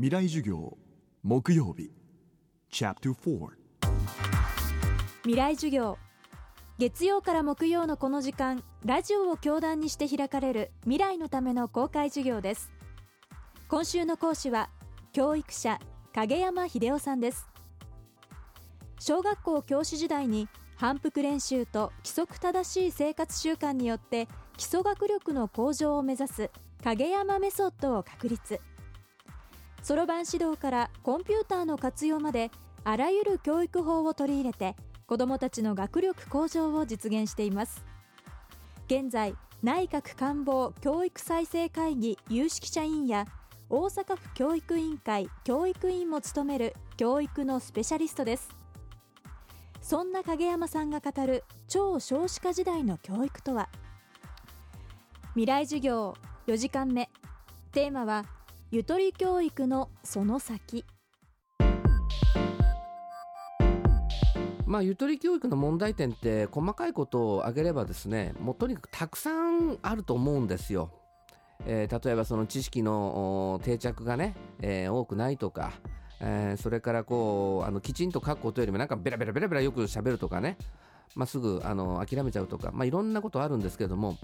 未来授業木曜日。未来授業。月曜から木曜のこの時間ラジオを教壇にして開かれる未来のための公開授業です。今週の講師は教育者影山秀夫さんです。小学校教師時代に反復練習と規則正しい生活習慣によって基礎学力の向上を目指す影山メソッドを確立。そろばん指導からコンピューターの活用まであらゆる教育法を取り入れて子どもたちの学力向上を実現しています。現在内閣官房教育再生会議有識者委員や大阪府教育委員会教育委員も務める教育のスペシャリストです。そんな影山さんが語る超少子化時代の教育とは？未来授業4時間目。テーマはゆとり教育のその先まあ、ゆとり教育の問題点って細かいことを挙げればですねもうとにかくたくさんあると思うんですよ。えー、例えばその知識の定着がね、えー、多くないとか、えー、それからこうあのきちんと書くことよりもなんかベラベラベラベラよく喋るとかね、まあ、すぐあの諦めちゃうとか、まあ、いろんなことあるんですけれども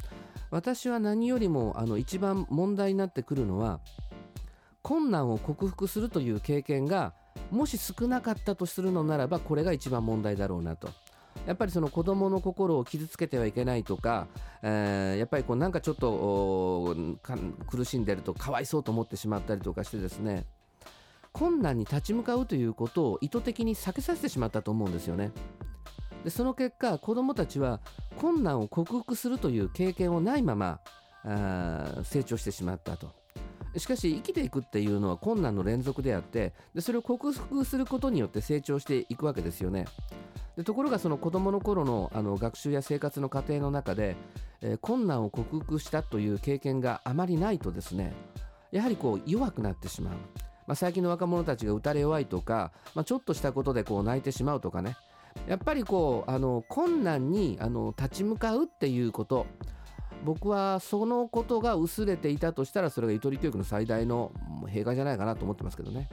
私は何よりもあの一番問題になってくるのは困難を克服するという経験がもし少なかったとするのならばこれが一番問題だろうなと。やっぱりその子供の心を傷つけてはいけないとか、えー、やっぱりこうなんかちょっと苦しんでるとかわいそうと思ってしまったりとかしてですね困難に立ち向かうということを意図的に避けさせてしまったと思うんですよね。でその結果子どもたちは困難を克服するという経験をないままあ成長してしまったと。しかし生きていくっていうのは困難の連続であってでそれを克服することによって成長していくわけですよね。でところがその子どもの頃のあの学習や生活の過程の中で、えー、困難を克服したという経験があまりないとですねやはりこう弱くなってしまう、まあ、最近の若者たちが打たれ弱いとか、まあ、ちょっとしたことでこう泣いてしまうとかねやっぱりこうあの困難にあの立ち向かうっていうこと僕はそのことが薄れていたとしたらそれがゆとり教育の最大の弊害じゃないかなと思ってますけどね。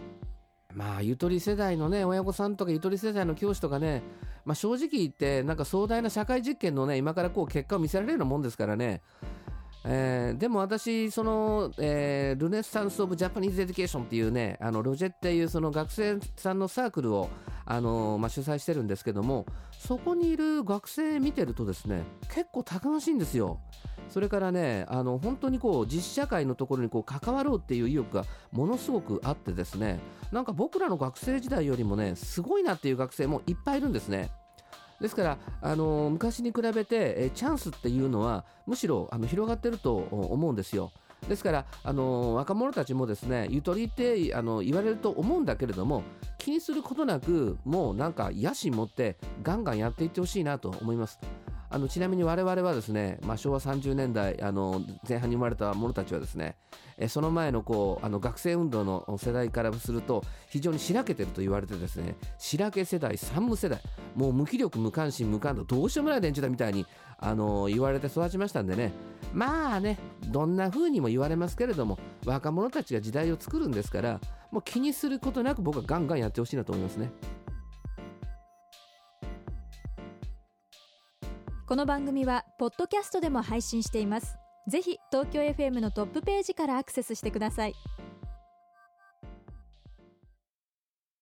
まあゆとり世代のね親御さんとかゆとり世代の教師とかね、まあ、正直言ってなんか壮大な社会実験のね今からこう結果を見せられるようなもんですからねえー、でも私、その、えー、 Renaissance of Japanese Education っていうね、あのロジェっていうその学生さんのサークルを、あの、まあ、主催してるんですけども、そこにいる学生見てるとですね、結構たくましいんですよ。それからね、あの本当にこう実社会のところにこう関わろうっていう意欲がものすごくあってですね、なんか僕らの学生時代よりもね、すごいなっていう学生もいっぱいいるんですね。ですから、あの昔に比べて、えチャンスっていうのはむしろあの広がってると思うんですよ。ですから、あの若者たちもですねゆとりってあの言われると思うんだけれども気にすることなくもうなんか野心持ってガンガンやっていってほしいなと思います。あのちなみに我々はですね、まあ、昭和30年代あの前半に生まれた者たちはですねえその前のこうあの学生運動の世代からすると非常にしらけてると言われてですねしらけ世代三無世代もう無気力無関心無感度どうしようもない連中だみたいにあの言われて育ちましたんでねまあねどんな風にも言われますけれども若者たちが時代を作るんですからもう気にすることなく僕はガンガンやってほしいなと思いますね。この番組はポッドキャストでも配信しています。ぜひ東京 FM のトップページからアクセスしてください。